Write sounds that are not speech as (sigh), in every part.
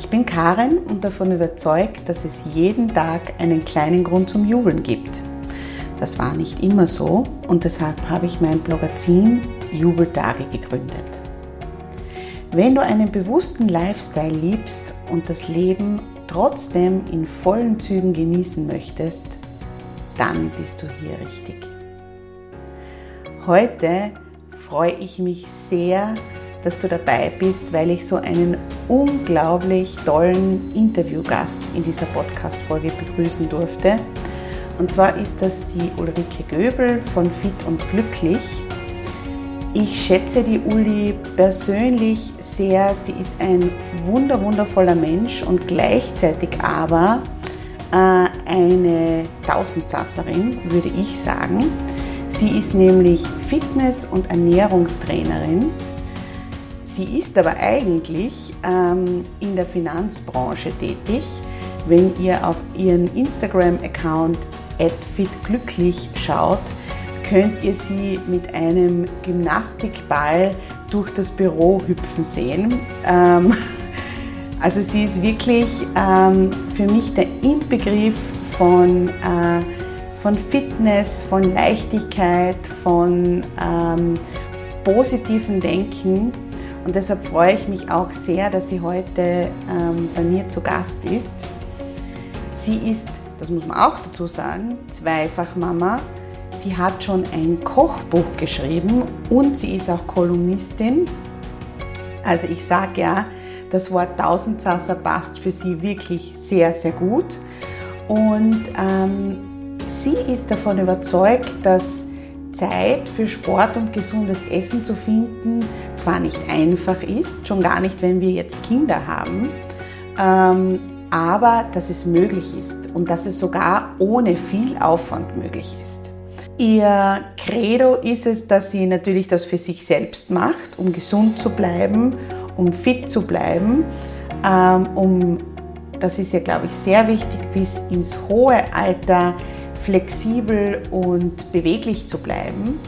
Ich bin Karin und davon überzeugt, dass es jeden Tag einen kleinen Grund zum Jubeln gibt. Das war nicht immer so und deshalb habe ich mein Blogazin Jubeltage gegründet. Wenn du einen bewussten Lifestyle liebst und das Leben trotzdem in vollen Zügen genießen möchtest, dann bist du hier richtig. Heute freue ich mich sehr, dass du dabei bist, weil ich so einen unglaublich tollen Interviewgast in dieser Podcast-Folge begrüßen durfte. Und zwar ist das die Ulrike Göbel von Fit und Glücklich. Ich schätze die Uli persönlich sehr. Sie ist ein wunder, wundervoller Mensch und gleichzeitig aber äh, eine Tausendsasserin, würde ich sagen. Sie ist nämlich Fitness- und Ernährungstrainerin Sie ist aber eigentlich ähm, in der Finanzbranche tätig. Wenn ihr auf ihren Instagram-Account fitglücklich schaut, könnt ihr sie mit einem Gymnastikball durch das Büro hüpfen sehen. Ähm, (laughs) also sie ist wirklich ähm, für mich der Inbegriff von, äh, von Fitness, von Leichtigkeit, von ähm, positivem Denken und deshalb freue ich mich auch sehr, dass sie heute ähm, bei mir zu Gast ist. Sie ist, das muss man auch dazu sagen, zweifach Mama. Sie hat schon ein Kochbuch geschrieben und sie ist auch Kolumnistin. Also ich sage ja, das Wort Tausendsasser passt für sie wirklich sehr, sehr gut. Und ähm, sie ist davon überzeugt, dass Zeit für Sport und gesundes Essen zu finden zwar nicht einfach ist, schon gar nicht, wenn wir jetzt Kinder haben, ähm, aber dass es möglich ist und dass es sogar ohne viel Aufwand möglich ist. Ihr Credo ist es, dass sie natürlich das für sich selbst macht, um gesund zu bleiben, um fit zu bleiben, ähm, um, das ist ja, glaube ich, sehr wichtig, bis ins hohe Alter flexibel und beweglich zu bleiben.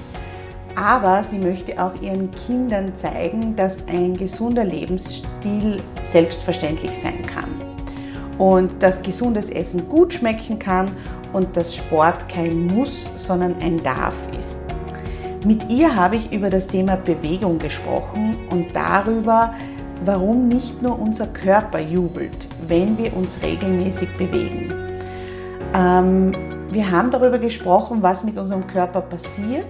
Aber sie möchte auch ihren Kindern zeigen, dass ein gesunder Lebensstil selbstverständlich sein kann. Und dass gesundes Essen gut schmecken kann und dass Sport kein Muss, sondern ein Darf ist. Mit ihr habe ich über das Thema Bewegung gesprochen und darüber, warum nicht nur unser Körper jubelt, wenn wir uns regelmäßig bewegen. Ähm, wir haben darüber gesprochen, was mit unserem Körper passiert,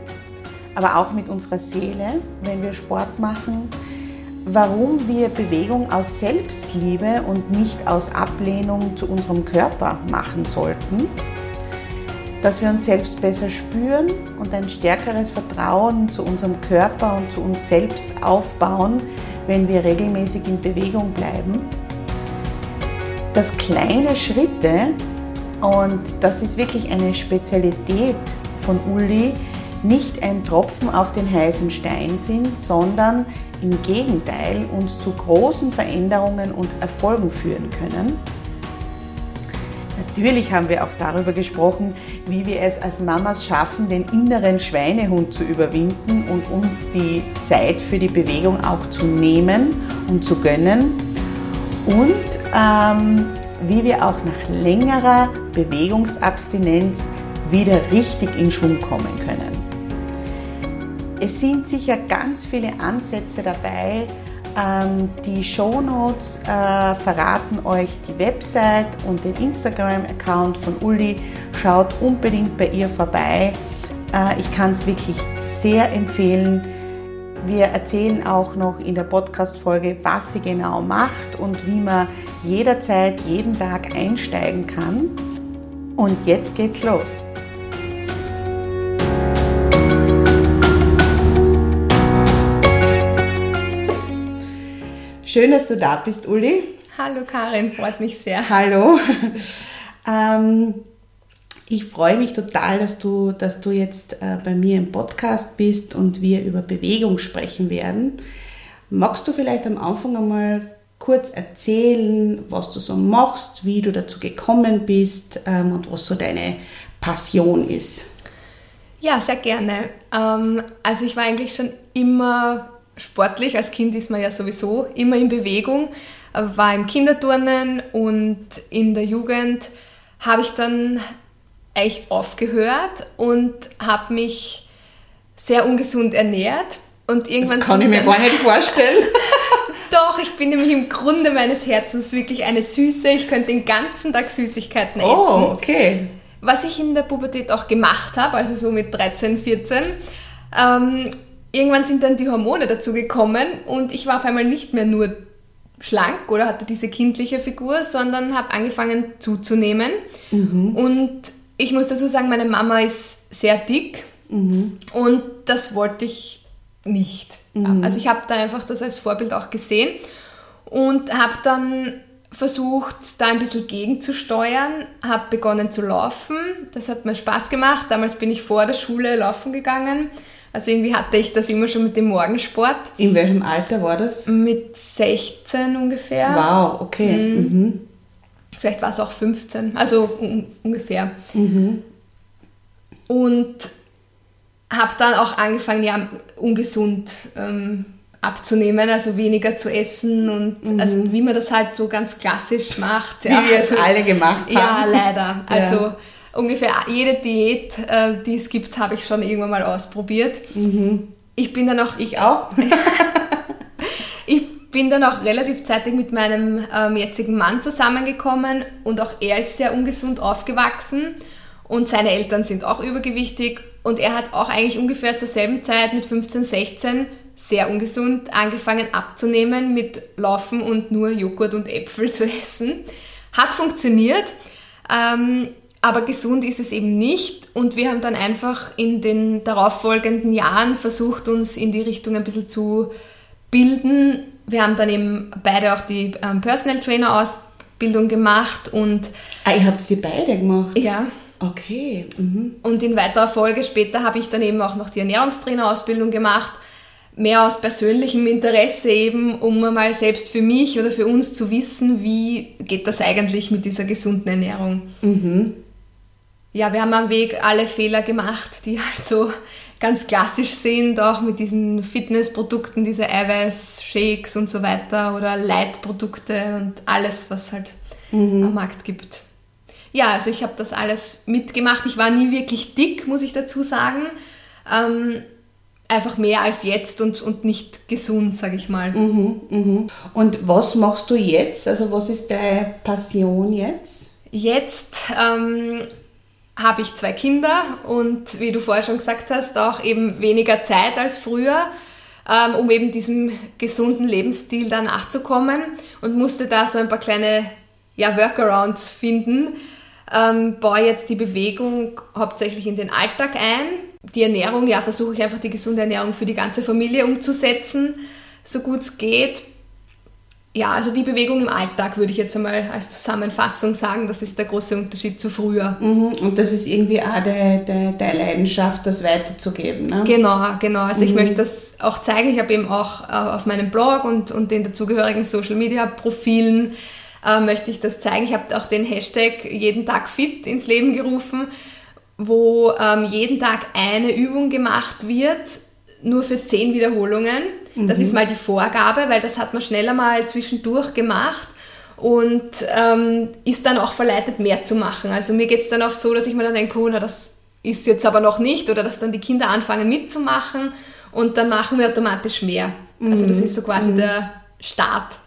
aber auch mit unserer Seele, wenn wir Sport machen, warum wir Bewegung aus Selbstliebe und nicht aus Ablehnung zu unserem Körper machen sollten, dass wir uns selbst besser spüren und ein stärkeres Vertrauen zu unserem Körper und zu uns selbst aufbauen, wenn wir regelmäßig in Bewegung bleiben, dass kleine Schritte und das ist wirklich eine Spezialität von Uli, nicht ein Tropfen auf den heißen Stein sind, sondern im Gegenteil uns zu großen Veränderungen und Erfolgen führen können. natürlich haben wir auch darüber gesprochen, wie wir es als Mamas schaffen, den inneren Schweinehund zu überwinden und uns die Zeit für die Bewegung auch zu nehmen und zu gönnen. Und ähm, wie wir auch nach längerer Bewegungsabstinenz wieder richtig in Schwung kommen können. Es sind sicher ganz viele Ansätze dabei. Ähm, die Shownotes äh, verraten euch die Website und den Instagram-Account von Uli. Schaut unbedingt bei ihr vorbei. Äh, ich kann es wirklich sehr empfehlen. Wir erzählen auch noch in der Podcast-Folge, was sie genau macht und wie man jederzeit, jeden Tag einsteigen kann. Und jetzt geht's los. Schön, dass du da bist, Uli. Hallo Karin, freut mich sehr. Hallo. (laughs) ähm, ich freue mich total, dass du, dass du jetzt äh, bei mir im Podcast bist und wir über Bewegung sprechen werden. Magst du vielleicht am Anfang einmal kurz erzählen, was du so machst, wie du dazu gekommen bist ähm, und was so deine Passion ist? Ja, sehr gerne. Ähm, also ich war eigentlich schon immer sportlich. Als Kind ist man ja sowieso immer in Bewegung, war im Kinderturnen und in der Jugend habe ich dann eigentlich aufgehört und habe mich sehr ungesund ernährt. Und irgendwann das kann ich mir gar nicht (laughs) vorstellen. Doch, ich bin nämlich im Grunde meines Herzens wirklich eine Süße. Ich könnte den ganzen Tag Süßigkeiten oh, essen. Oh, okay. Was ich in der Pubertät auch gemacht habe, also so mit 13, 14. Ähm, irgendwann sind dann die Hormone dazu gekommen und ich war auf einmal nicht mehr nur schlank oder hatte diese kindliche Figur, sondern habe angefangen zuzunehmen. Mhm. Und ich muss dazu sagen, meine Mama ist sehr dick mhm. und das wollte ich nicht. Mhm. Also ich habe da einfach das als Vorbild auch gesehen und habe dann versucht, da ein bisschen gegenzusteuern, habe begonnen zu laufen. Das hat mir Spaß gemacht. Damals bin ich vor der Schule laufen gegangen also irgendwie hatte ich das immer schon mit dem Morgensport. In welchem Alter war das? Mit 16 ungefähr. Wow, okay. Mhm. Mhm. Vielleicht war es auch 15, also un ungefähr. Mhm. Und habe dann auch angefangen, ja, ungesund ähm, abzunehmen, also weniger zu essen und mhm. also wie man das halt so ganz klassisch macht. Wie ja. wir es alle gemacht haben. Ja, leider. Also ja ungefähr jede Diät, äh, die es gibt, habe ich schon irgendwann mal ausprobiert. Mhm. Ich bin dann auch. Ich auch. (laughs) ich bin dann auch relativ zeitig mit meinem ähm, jetzigen Mann zusammengekommen und auch er ist sehr ungesund aufgewachsen und seine Eltern sind auch übergewichtig und er hat auch eigentlich ungefähr zur selben Zeit mit 15, 16 sehr ungesund angefangen abzunehmen mit Laufen und nur Joghurt und Äpfel zu essen. Hat funktioniert. Ähm, aber gesund ist es eben nicht und wir haben dann einfach in den darauffolgenden Jahren versucht, uns in die Richtung ein bisschen zu bilden. Wir haben dann eben beide auch die ähm, Personal Trainer Ausbildung gemacht und... Ah, ihr habt sie beide gemacht? Ja. Okay. Mhm. Und in weiterer Folge später habe ich dann eben auch noch die Ernährungstrainer Ausbildung gemacht mehr aus persönlichem Interesse eben, um mal selbst für mich oder für uns zu wissen, wie geht das eigentlich mit dieser gesunden Ernährung. Mhm ja, wir haben am Weg alle Fehler gemacht, die halt so ganz klassisch sind, auch mit diesen Fitnessprodukten, diese Eiweiß-Shakes und so weiter oder Leitprodukte und alles, was halt mhm. am Markt gibt. Ja, also ich habe das alles mitgemacht. Ich war nie wirklich dick, muss ich dazu sagen. Ähm, einfach mehr als jetzt und, und nicht gesund, sage ich mal. Mhm, mhm. Und was machst du jetzt? Also was ist deine Passion jetzt? Jetzt ähm, habe ich zwei Kinder und wie du vorher schon gesagt hast, auch eben weniger Zeit als früher, ähm, um eben diesem gesunden Lebensstil da nachzukommen und musste da so ein paar kleine ja, Workarounds finden. Ähm, baue jetzt die Bewegung hauptsächlich in den Alltag ein. Die Ernährung, ja, versuche ich einfach die gesunde Ernährung für die ganze Familie umzusetzen, so gut es geht ja, also die Bewegung im Alltag würde ich jetzt einmal als Zusammenfassung sagen, das ist der große Unterschied zu früher. Mhm, und das ist irgendwie auch der, der, der Leidenschaft, das weiterzugeben. Ne? Genau, genau. Also mhm. ich möchte das auch zeigen. Ich habe eben auch äh, auf meinem Blog und, und den dazugehörigen Social Media Profilen äh, möchte ich das zeigen. Ich habe auch den Hashtag jeden Tag fit ins Leben gerufen, wo ähm, jeden Tag eine Übung gemacht wird, nur für zehn Wiederholungen. Mhm. Das ist mal die Vorgabe, weil das hat man schneller mal zwischendurch gemacht und ähm, ist dann auch verleitet, mehr zu machen. Also mir geht es dann oft so, dass ich mir dann denke, oh, na, das ist jetzt aber noch nicht oder dass dann die Kinder anfangen mitzumachen und dann machen wir automatisch mehr. Also das mhm. ist so quasi mhm. der Start.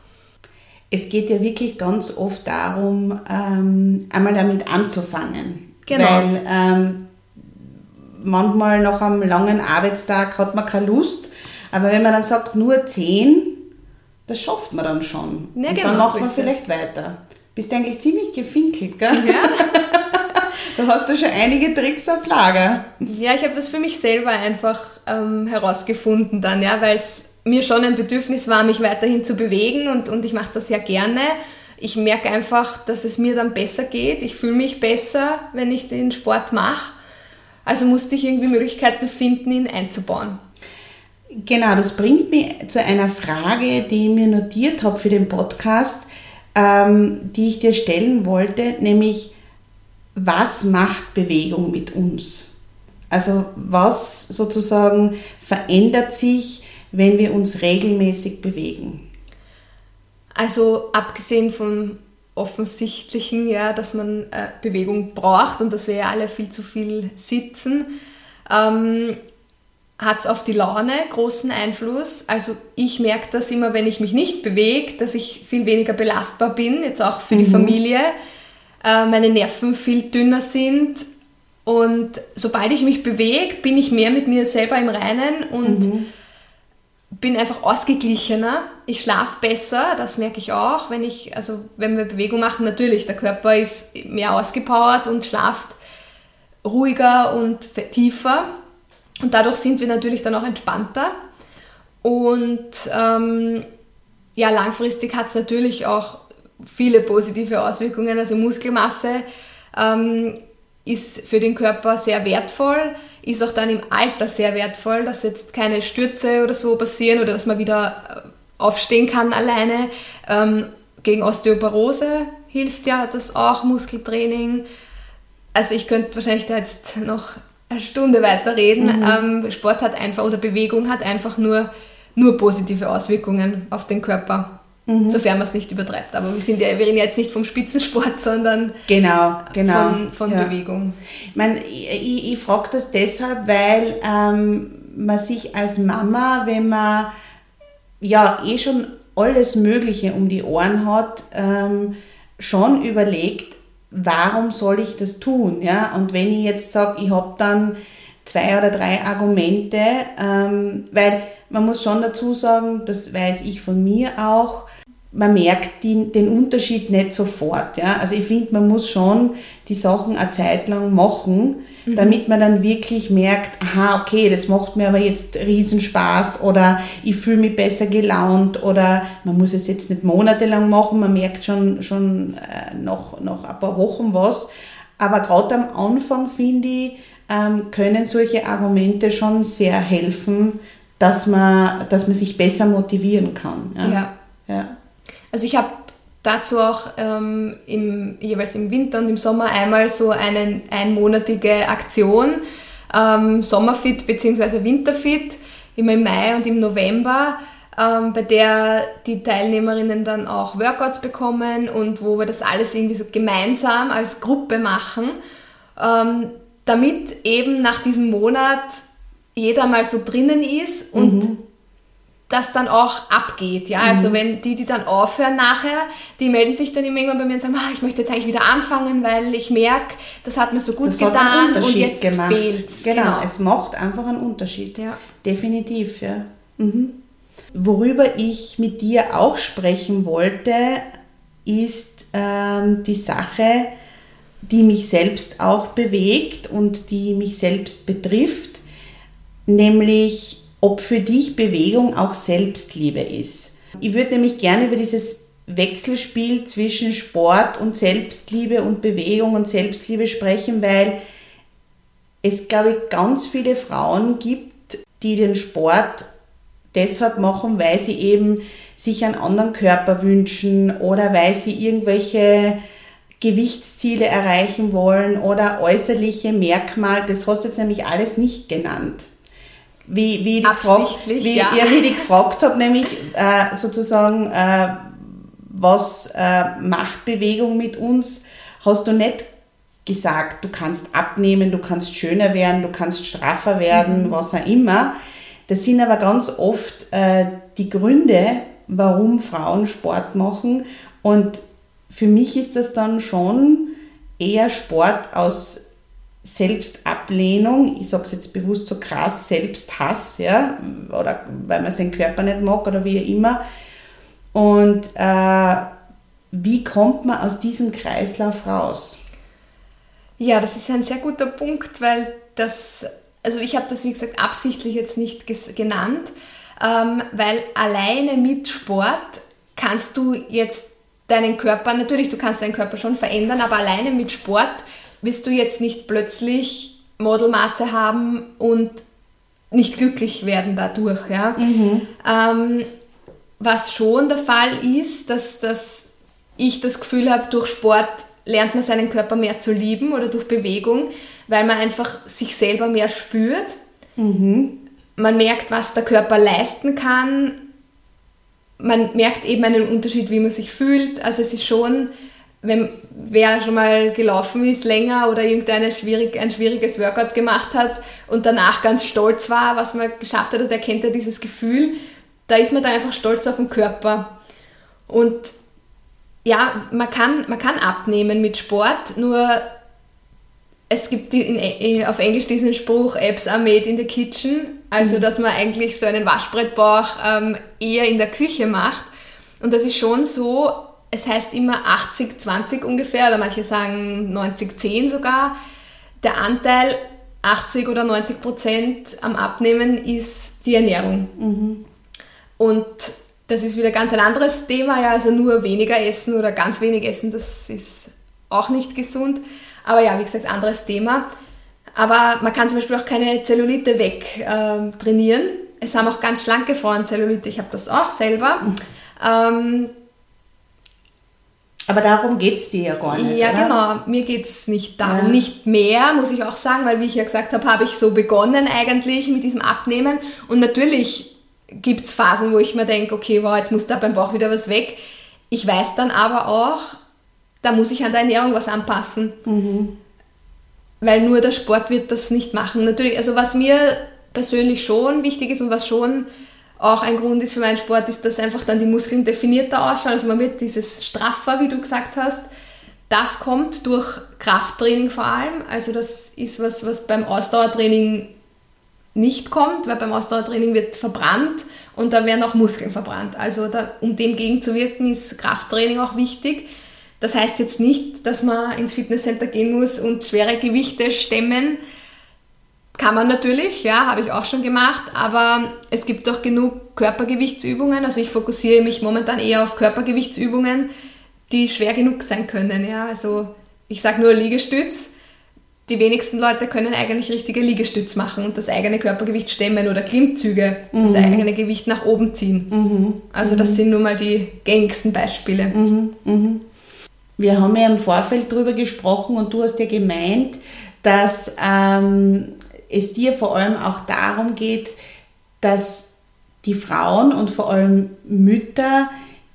Es geht ja wirklich ganz oft darum, ähm, einmal damit anzufangen. Genau. Weil ähm, manchmal nach einem langen Arbeitstag hat man keine Lust, aber wenn man dann sagt, nur zehn, das schafft man dann schon. Ja, und genau, dann macht man vielleicht das. weiter. Bist eigentlich ziemlich gefinkelt, gell? Ja. (laughs) da hast du schon einige Tricks auf Lager. Ja, ich habe das für mich selber einfach ähm, herausgefunden dann, ja, weil es mir schon ein Bedürfnis war, mich weiterhin zu bewegen und, und ich mache das ja gerne. Ich merke einfach, dass es mir dann besser geht. Ich fühle mich besser, wenn ich den Sport mache. Also musste ich irgendwie Möglichkeiten finden, ihn einzubauen. Genau, das bringt mich zu einer Frage, die ich mir notiert habe für den Podcast, ähm, die ich dir stellen wollte, nämlich was macht Bewegung mit uns? Also was sozusagen verändert sich, wenn wir uns regelmäßig bewegen? Also abgesehen vom offensichtlichen, ja, dass man äh, Bewegung braucht und dass wir ja alle viel zu viel sitzen, ähm, hat es auf die Laune großen Einfluss. Also ich merke das immer, wenn ich mich nicht bewege, dass ich viel weniger belastbar bin, jetzt auch für mhm. die Familie. Äh, meine Nerven viel dünner sind. Und sobald ich mich bewege, bin ich mehr mit mir selber im Reinen und mhm. Bin einfach ausgeglichener. Ich schlafe besser, das merke ich auch, wenn ich, also wenn wir Bewegung machen, natürlich, der Körper ist mehr ausgepowert und schlaft ruhiger und tiefer. Und dadurch sind wir natürlich dann auch entspannter. Und ähm, ja, langfristig hat es natürlich auch viele positive Auswirkungen. Also Muskelmasse ähm, ist für den Körper sehr wertvoll, ist auch dann im Alter sehr wertvoll, dass jetzt keine Stürze oder so passieren oder dass man wieder äh, aufstehen kann alleine. Ähm, gegen Osteoporose hilft ja das auch, Muskeltraining. Also ich könnte wahrscheinlich da jetzt noch eine Stunde weiterreden. Mhm. Ähm, Sport hat einfach oder Bewegung hat einfach nur, nur positive Auswirkungen auf den Körper. Mhm. Sofern man es nicht übertreibt. Aber wir, sind ja, wir reden jetzt nicht vom Spitzensport, sondern genau, genau. von, von ja. Bewegung. Ich, meine, ich, ich frage das deshalb, weil ähm, man sich als Mama, wenn man ja eh schon alles Mögliche um die Ohren hat, ähm, schon überlegt, warum soll ich das tun? Ja? Und wenn ich jetzt sage, ich habe dann zwei oder drei Argumente, ähm, weil man muss schon dazu sagen, das weiß ich von mir auch, man merkt die, den Unterschied nicht sofort. Ja? Also ich finde, man muss schon die Sachen eine Zeit lang machen, mhm. damit man dann wirklich merkt, aha, okay, das macht mir aber jetzt Riesenspaß oder ich fühle mich besser gelaunt oder man muss es jetzt nicht monatelang machen, man merkt schon, schon äh, nach, nach ein paar Wochen was. Aber gerade am Anfang, finde ich, ähm, können solche Argumente schon sehr helfen, dass man, dass man sich besser motivieren kann. Ja. ja. ja. Also ich habe dazu auch ähm, im, jeweils im Winter und im Sommer einmal so eine einmonatige Aktion, ähm, Sommerfit bzw. Winterfit, immer im Mai und im November, ähm, bei der die Teilnehmerinnen dann auch Workouts bekommen und wo wir das alles irgendwie so gemeinsam als Gruppe machen, ähm, damit eben nach diesem Monat jeder mal so drinnen ist und mhm das dann auch abgeht. Ja? Also mhm. wenn die, die dann aufhören nachher, die melden sich dann immer irgendwann bei mir und sagen, ah, ich möchte jetzt eigentlich wieder anfangen, weil ich merke, das hat mir so gut das getan und jetzt fehlt genau, genau, es macht einfach einen Unterschied. Ja. Definitiv, ja. Mhm. Worüber ich mit dir auch sprechen wollte, ist ähm, die Sache, die mich selbst auch bewegt und die mich selbst betrifft, nämlich ob für dich Bewegung auch Selbstliebe ist. Ich würde nämlich gerne über dieses Wechselspiel zwischen Sport und Selbstliebe und Bewegung und Selbstliebe sprechen, weil es, glaube ich, ganz viele Frauen gibt, die den Sport deshalb machen, weil sie eben sich einen anderen Körper wünschen oder weil sie irgendwelche Gewichtsziele erreichen wollen oder äußerliche Merkmale. Das hast du jetzt nämlich alles nicht genannt. Wie, wie, ich, gefragt, wie, ja. Ja, wie ich gefragt habe, nämlich äh, sozusagen, äh, was äh, macht Bewegung mit uns, hast du nicht gesagt, du kannst abnehmen, du kannst schöner werden, du kannst straffer werden, mhm. was auch immer. Das sind aber ganz oft äh, die Gründe, warum Frauen Sport machen. Und für mich ist das dann schon eher Sport aus Selbstablehnung, ich sage es jetzt bewusst so krass, Selbsthass, ja, oder weil man seinen Körper nicht mag oder wie immer. Und äh, wie kommt man aus diesem Kreislauf raus? Ja, das ist ein sehr guter Punkt, weil das, also ich habe das wie gesagt absichtlich jetzt nicht genannt, ähm, weil alleine mit Sport kannst du jetzt deinen Körper, natürlich, du kannst deinen Körper schon verändern, aber alleine mit Sport wirst du jetzt nicht plötzlich Modelmaße haben und nicht glücklich werden dadurch. Ja? Mhm. Ähm, was schon der Fall ist, dass, dass ich das Gefühl habe, durch Sport lernt man seinen Körper mehr zu lieben oder durch Bewegung, weil man einfach sich selber mehr spürt. Mhm. Man merkt, was der Körper leisten kann. Man merkt eben einen Unterschied, wie man sich fühlt. Also es ist schon wenn wer schon mal gelaufen ist länger oder irgendein schwierig, ein schwieriges Workout gemacht hat und danach ganz stolz war, was man geschafft hat, und er kennt ja dieses Gefühl, da ist man dann einfach stolz auf den Körper. Und ja, man kann, man kann abnehmen mit Sport, nur es gibt in, auf Englisch diesen Spruch, Apps are made in the kitchen, also mhm. dass man eigentlich so einen Waschbrettbauch ähm, eher in der Küche macht. Und das ist schon so, es heißt immer 80-20 ungefähr, oder manche sagen 90-10 sogar. Der Anteil 80 oder 90 Prozent am Abnehmen ist die Ernährung. Mhm. Und das ist wieder ganz ein anderes Thema, ja, also nur weniger essen oder ganz wenig essen, das ist auch nicht gesund. Aber ja, wie gesagt, anderes Thema. Aber man kann zum Beispiel auch keine Zellulite weg trainieren. Es haben auch ganz schlanke Frauen Zellulite, ich habe das auch selber. Mhm. Ähm, aber darum geht es dir ja gar nicht. Ja, oder? genau. Mir geht es nicht darum. Ja. Nicht mehr, muss ich auch sagen, weil, wie ich ja gesagt habe, habe ich so begonnen eigentlich mit diesem Abnehmen. Und natürlich gibt es Phasen, wo ich mir denke, okay, wow, jetzt muss da beim Bauch wieder was weg. Ich weiß dann aber auch, da muss ich an der Ernährung was anpassen. Mhm. Weil nur der Sport wird das nicht machen. Natürlich, also was mir persönlich schon wichtig ist und was schon auch ein Grund ist für meinen Sport, ist, dass einfach dann die Muskeln definierter ausschauen. Also man wird dieses straffer, wie du gesagt hast. Das kommt durch Krafttraining vor allem. Also das ist was, was beim Ausdauertraining nicht kommt, weil beim Ausdauertraining wird verbrannt und da werden auch Muskeln verbrannt. Also da, um dem gegenzuwirken, ist Krafttraining auch wichtig. Das heißt jetzt nicht, dass man ins Fitnesscenter gehen muss und schwere Gewichte stemmen, kann man natürlich, ja, habe ich auch schon gemacht, aber es gibt auch genug Körpergewichtsübungen. Also ich fokussiere mich momentan eher auf Körpergewichtsübungen, die schwer genug sein können. Ja. Also ich sage nur Liegestütz. Die wenigsten Leute können eigentlich richtige Liegestütz machen und das eigene Körpergewicht stemmen oder Klimmzüge, mhm. das eigene Gewicht nach oben ziehen. Mhm. Also das mhm. sind nur mal die gängigsten Beispiele. Mhm. Mhm. Wir haben ja im Vorfeld darüber gesprochen und du hast ja gemeint, dass ähm, es dir vor allem auch darum geht, dass die Frauen und vor allem Mütter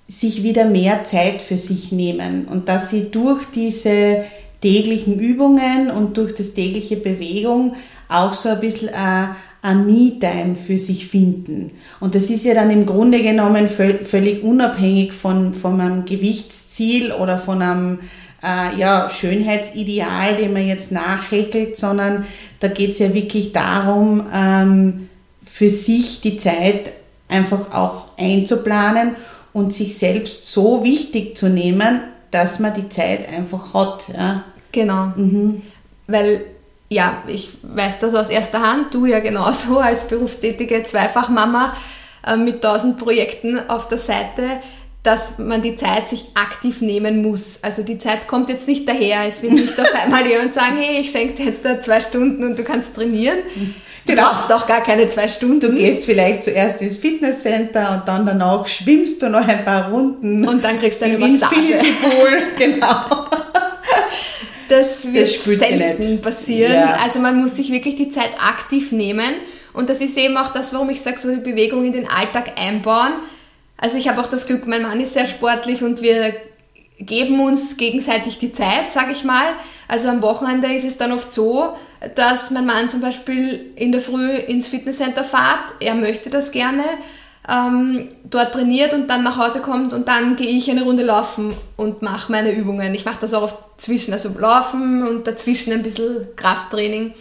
sich wieder mehr Zeit für sich nehmen und dass sie durch diese täglichen Übungen und durch das tägliche Bewegung auch so ein bisschen ein, ein Me-Time für sich finden. Und das ist ja dann im Grunde genommen völlig unabhängig von, von einem Gewichtsziel oder von einem äh, ja, Schönheitsideal, dem man jetzt nachhäkelt, sondern da geht es ja wirklich darum, ähm, für sich die Zeit einfach auch einzuplanen und sich selbst so wichtig zu nehmen, dass man die Zeit einfach hat. Ja. Genau. Mhm. Weil, ja, ich weiß das aus erster Hand, du ja genauso (laughs) als berufstätige Zweifachmama äh, mit tausend Projekten auf der Seite dass man die Zeit sich aktiv nehmen muss. Also die Zeit kommt jetzt nicht daher. Es wird nicht auf (laughs) einmal jemand sagen, hey, ich schenke dir jetzt da zwei Stunden und du kannst trainieren. Du genau. brauchst auch gar keine zwei Stunden. Du gehst vielleicht zuerst ins Fitnesscenter und dann danach schwimmst du noch ein paar Runden. Und dann kriegst du eine Massage. Pool, (laughs) genau. Das wird das selten passieren. Ja. Also man muss sich wirklich die Zeit aktiv nehmen. Und das ist eben auch das, warum ich sage, so die Bewegung in den Alltag einbauen. Also ich habe auch das Glück, mein Mann ist sehr sportlich und wir geben uns gegenseitig die Zeit, sage ich mal. Also am Wochenende ist es dann oft so, dass mein Mann zum Beispiel in der Früh ins Fitnesscenter fährt. Er möchte das gerne. Ähm, dort trainiert und dann nach Hause kommt und dann gehe ich eine Runde laufen und mache meine Übungen. Ich mache das auch oft zwischen, also laufen und dazwischen ein bisschen Krafttraining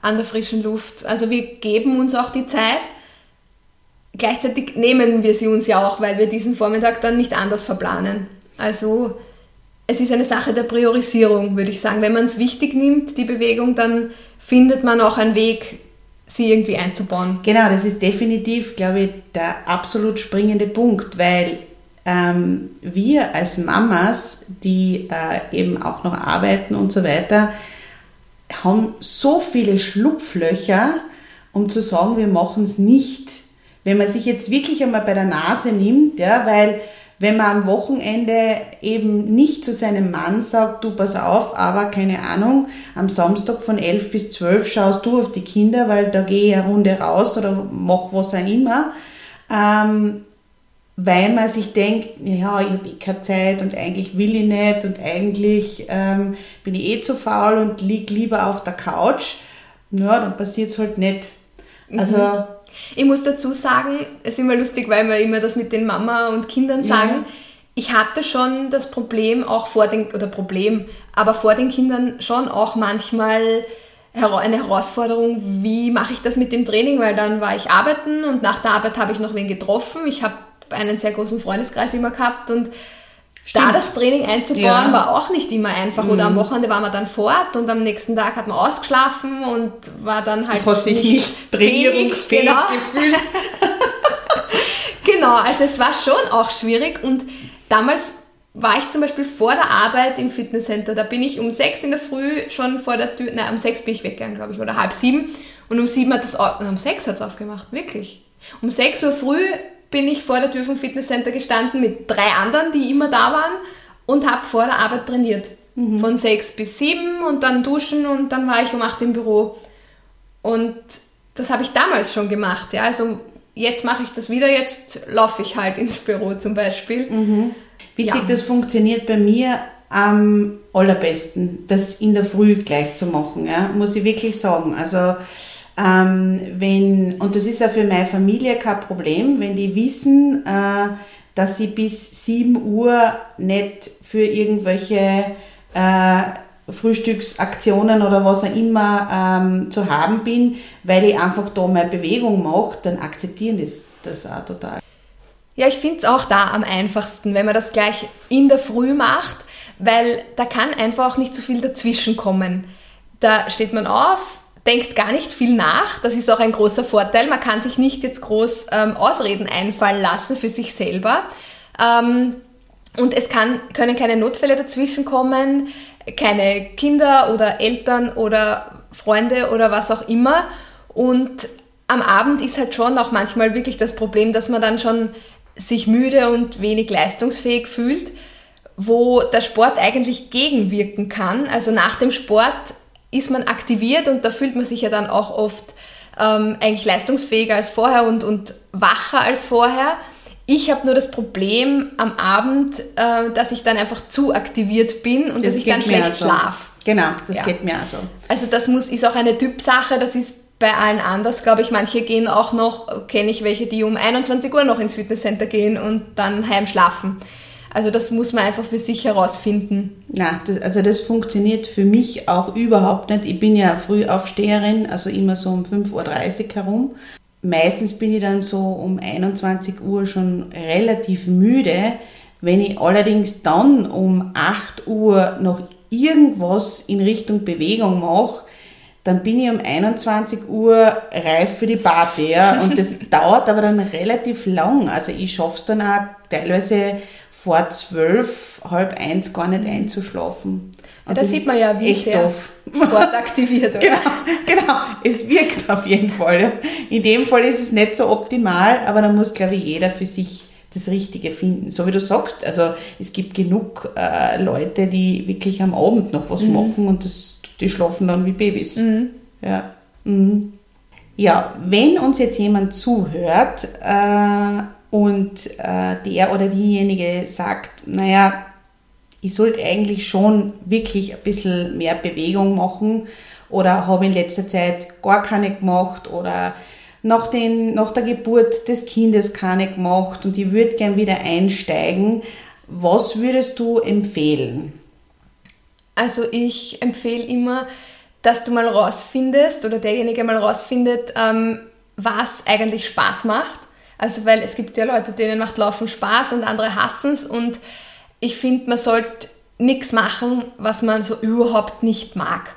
an der frischen Luft. Also wir geben uns auch die Zeit. Gleichzeitig nehmen wir sie uns ja auch, weil wir diesen Vormittag dann nicht anders verplanen. Also es ist eine Sache der Priorisierung, würde ich sagen. Wenn man es wichtig nimmt, die Bewegung, dann findet man auch einen Weg, sie irgendwie einzubauen. Genau, das ist definitiv, glaube ich, der absolut springende Punkt, weil ähm, wir als Mamas, die äh, eben auch noch arbeiten und so weiter, haben so viele Schlupflöcher, um zu sagen, wir machen es nicht. Wenn man sich jetzt wirklich einmal bei der Nase nimmt, ja, weil wenn man am Wochenende eben nicht zu seinem Mann sagt, du pass auf, aber keine Ahnung, am Samstag von 11 bis 12 schaust du auf die Kinder, weil da gehe ich eine Runde raus oder mach was auch immer, ähm, weil man sich denkt, ja, ich habe eh keine Zeit und eigentlich will ich nicht und eigentlich ähm, bin ich eh zu faul und lieg lieber auf der Couch, ja, dann passiert es halt nicht. Also mhm. Ich muss dazu sagen, es ist immer lustig, weil wir immer das mit den Mama und Kindern sagen. Ja. Ich hatte schon das Problem auch vor den, oder Problem, aber vor den Kindern schon auch manchmal eine Herausforderung, wie mache ich das mit dem Training, weil dann war ich arbeiten und nach der Arbeit habe ich noch wen getroffen. Ich habe einen sehr großen Freundeskreis immer gehabt und Stimmt. Da das Training einzubauen ja. war auch nicht immer einfach. Mhm. Oder am. Wochenende war man dann fort und am nächsten Tag hat man ausgeschlafen und war dann halt. Und hat sich nicht trainierungsfähig genau. (laughs) gefühlt. genau, also es war schon auch schwierig und damals war ich zum Beispiel vor der Arbeit im Fitnesscenter. Da bin ich um sechs in der Früh schon vor der Tür, nein, um sechs bin ich weggegangen, glaube ich, oder halb sieben. Und um sieben hat das, um sechs hat es aufgemacht, wirklich. Um sechs Uhr früh bin ich vor der Tür vom Fitnesscenter gestanden mit drei anderen, die immer da waren und habe vor der Arbeit trainiert. Mhm. Von sechs bis sieben und dann duschen und dann war ich um acht im Büro. Und das habe ich damals schon gemacht. Ja? Also jetzt mache ich das wieder, jetzt laufe ich halt ins Büro zum Beispiel. Mhm. Witzig, ja. das funktioniert bei mir am allerbesten, das in der Früh gleich zu machen, ja? muss ich wirklich sagen. Also ähm, wenn, und das ist ja für meine Familie kein Problem, wenn die wissen, äh, dass ich bis 7 Uhr nicht für irgendwelche äh, Frühstücksaktionen oder was auch immer ähm, zu haben bin, weil ich einfach da meine Bewegung mache, dann akzeptieren das, das auch total. Ja, ich finde es auch da am einfachsten, wenn man das gleich in der Früh macht, weil da kann einfach auch nicht so viel dazwischen kommen. Da steht man auf, denkt gar nicht viel nach. Das ist auch ein großer Vorteil. Man kann sich nicht jetzt groß ähm, Ausreden einfallen lassen für sich selber. Ähm, und es kann, können keine Notfälle dazwischen kommen, keine Kinder oder Eltern oder Freunde oder was auch immer. Und am Abend ist halt schon auch manchmal wirklich das Problem, dass man dann schon sich müde und wenig leistungsfähig fühlt, wo der Sport eigentlich gegenwirken kann. Also nach dem Sport ist man aktiviert und da fühlt man sich ja dann auch oft ähm, eigentlich leistungsfähiger als vorher und, und wacher als vorher. Ich habe nur das Problem am Abend, äh, dass ich dann einfach zu aktiviert bin und das dass ich dann schlecht also. schlafe. Genau, das ja. geht mir also. Also das muss, ist auch eine Typsache, das ist bei allen anders, glaube ich. Manche gehen auch noch, kenne ich welche, die um 21 Uhr noch ins Fitnesscenter gehen und dann heim schlafen. Also das muss man einfach für sich herausfinden. Na, also das funktioniert für mich auch überhaupt nicht. Ich bin ja Frühaufsteherin, also immer so um 5.30 Uhr herum. Meistens bin ich dann so um 21 Uhr schon relativ müde. Wenn ich allerdings dann um 8 Uhr noch irgendwas in Richtung Bewegung mache, dann bin ich um 21 Uhr reif für die Party. Ja? Und das (laughs) dauert aber dann relativ lang. Also ich schaffe es dann auch teilweise vor zwölf, halb eins gar nicht einzuschlafen. Und da sieht man ja, wie echt sehr doof. Sport aktiviert, (laughs) oder? Genau, genau. Es wirkt auf jeden Fall. In dem Fall ist es nicht so optimal, aber da muss, glaube ich, jeder für sich das Richtige finden. So wie du sagst, also es gibt genug äh, Leute, die wirklich am Abend noch was machen und das, die schlafen dann wie Babys. Ja. Mhm. ja, wenn uns jetzt jemand zuhört äh, und äh, der oder diejenige sagt, naja, ich sollte eigentlich schon wirklich ein bisschen mehr Bewegung machen oder habe in letzter Zeit gar keine gemacht oder nach, den, nach der Geburt des Kindes keine gemacht und ich würde gern wieder einsteigen. Was würdest du empfehlen? Also ich empfehle immer, dass du mal rausfindest oder derjenige mal rausfindet, ähm, was eigentlich Spaß macht. Also weil es gibt ja Leute, denen macht Laufen Spaß und andere hassen es und ich finde, man sollte nichts machen, was man so überhaupt nicht mag.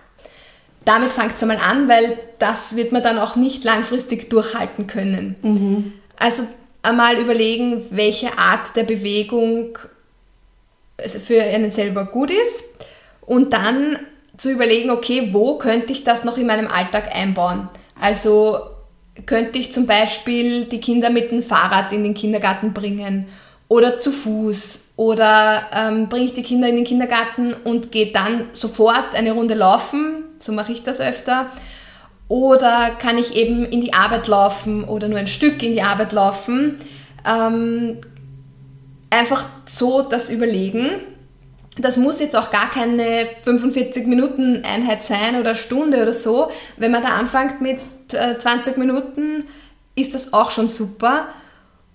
Damit fängt es einmal an, weil das wird man dann auch nicht langfristig durchhalten können. Also einmal überlegen, welche Art der Bewegung für einen selber gut ist und dann zu überlegen, okay, wo könnte ich das noch in meinem Alltag einbauen? Also könnte ich zum Beispiel die Kinder mit dem Fahrrad in den Kindergarten bringen oder zu Fuß oder ähm, bringe ich die Kinder in den Kindergarten und gehe dann sofort eine Runde laufen, so mache ich das öfter. Oder kann ich eben in die Arbeit laufen oder nur ein Stück in die Arbeit laufen. Ähm, einfach so das überlegen. Das muss jetzt auch gar keine 45 Minuten Einheit sein oder Stunde oder so. Wenn man da anfängt mit äh, 20 Minuten, ist das auch schon super.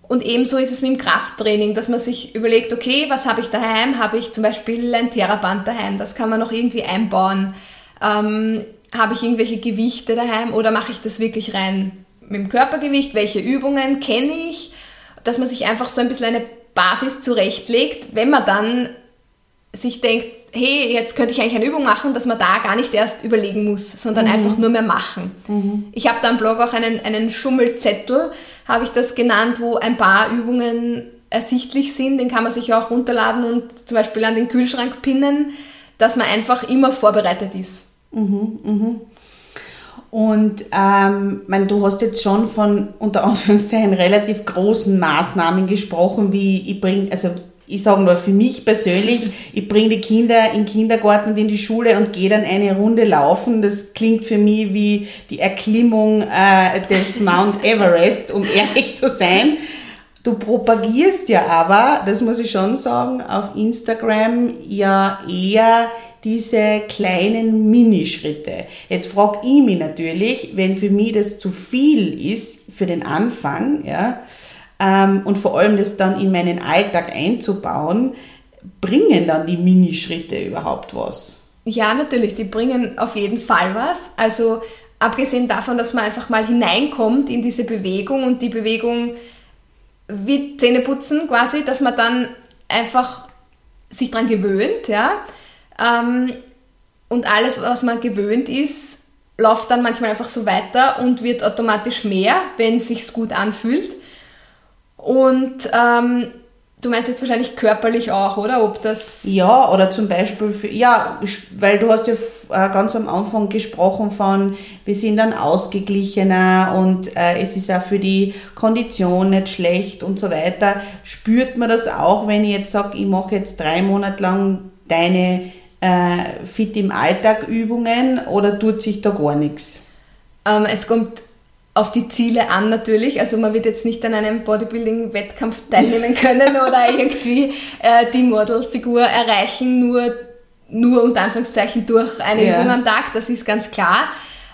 Und ebenso ist es mit dem Krafttraining, dass man sich überlegt, okay, was habe ich daheim? Habe ich zum Beispiel ein Theraband daheim? Das kann man noch irgendwie einbauen. Ähm, habe ich irgendwelche Gewichte daheim oder mache ich das wirklich rein mit dem Körpergewicht? Welche Übungen kenne ich? Dass man sich einfach so ein bisschen eine Basis zurechtlegt, wenn man dann sich denkt, hey, jetzt könnte ich eigentlich eine Übung machen, dass man da gar nicht erst überlegen muss, sondern einfach nur mehr machen. Ich habe da am Blog auch einen, einen Schummelzettel, habe ich das genannt, wo ein paar Übungen ersichtlich sind. Den kann man sich auch runterladen und zum Beispiel an den Kühlschrank pinnen, dass man einfach immer vorbereitet ist. Und ähm, mein, du hast jetzt schon von unter Anführungszeichen relativ großen Maßnahmen gesprochen, wie ich bringe, also ich sage nur für mich persönlich, ich bringe die Kinder in den Kindergarten und in die Schule und gehe dann eine Runde laufen. Das klingt für mich wie die Erklimmung äh, des (laughs) Mount Everest, um ehrlich zu sein. Du propagierst ja aber, das muss ich schon sagen, auf Instagram ja eher diese kleinen Minischritte. Jetzt frage ich mich natürlich, wenn für mich das zu viel ist für den Anfang, ja, ähm, und vor allem das dann in meinen Alltag einzubauen, bringen dann die Minischritte überhaupt was? Ja, natürlich, die bringen auf jeden Fall was. Also abgesehen davon, dass man einfach mal hineinkommt in diese Bewegung und die Bewegung wie Zähneputzen quasi, dass man dann einfach sich dran gewöhnt, ja. Ähm, und alles, was man gewöhnt ist, läuft dann manchmal einfach so weiter und wird automatisch mehr, wenn es sich gut anfühlt. Und ähm, du meinst jetzt wahrscheinlich körperlich auch, oder? Ob das. Ja, oder zum Beispiel, für, ja, weil du hast ja äh, ganz am Anfang gesprochen von, wir sind dann ausgeglichener und äh, es ist auch für die Kondition nicht schlecht und so weiter. Spürt man das auch, wenn ich jetzt sage, ich mache jetzt drei Monate lang deine äh, Fit im Alltag Übungen oder tut sich da gar nichts? Ähm, es kommt auf die Ziele an natürlich. Also man wird jetzt nicht an einem Bodybuilding-Wettkampf teilnehmen können (laughs) oder irgendwie äh, die Modelfigur erreichen, nur, nur unter Anführungszeichen durch eine Ja. Übung am Tag, das ist ganz klar.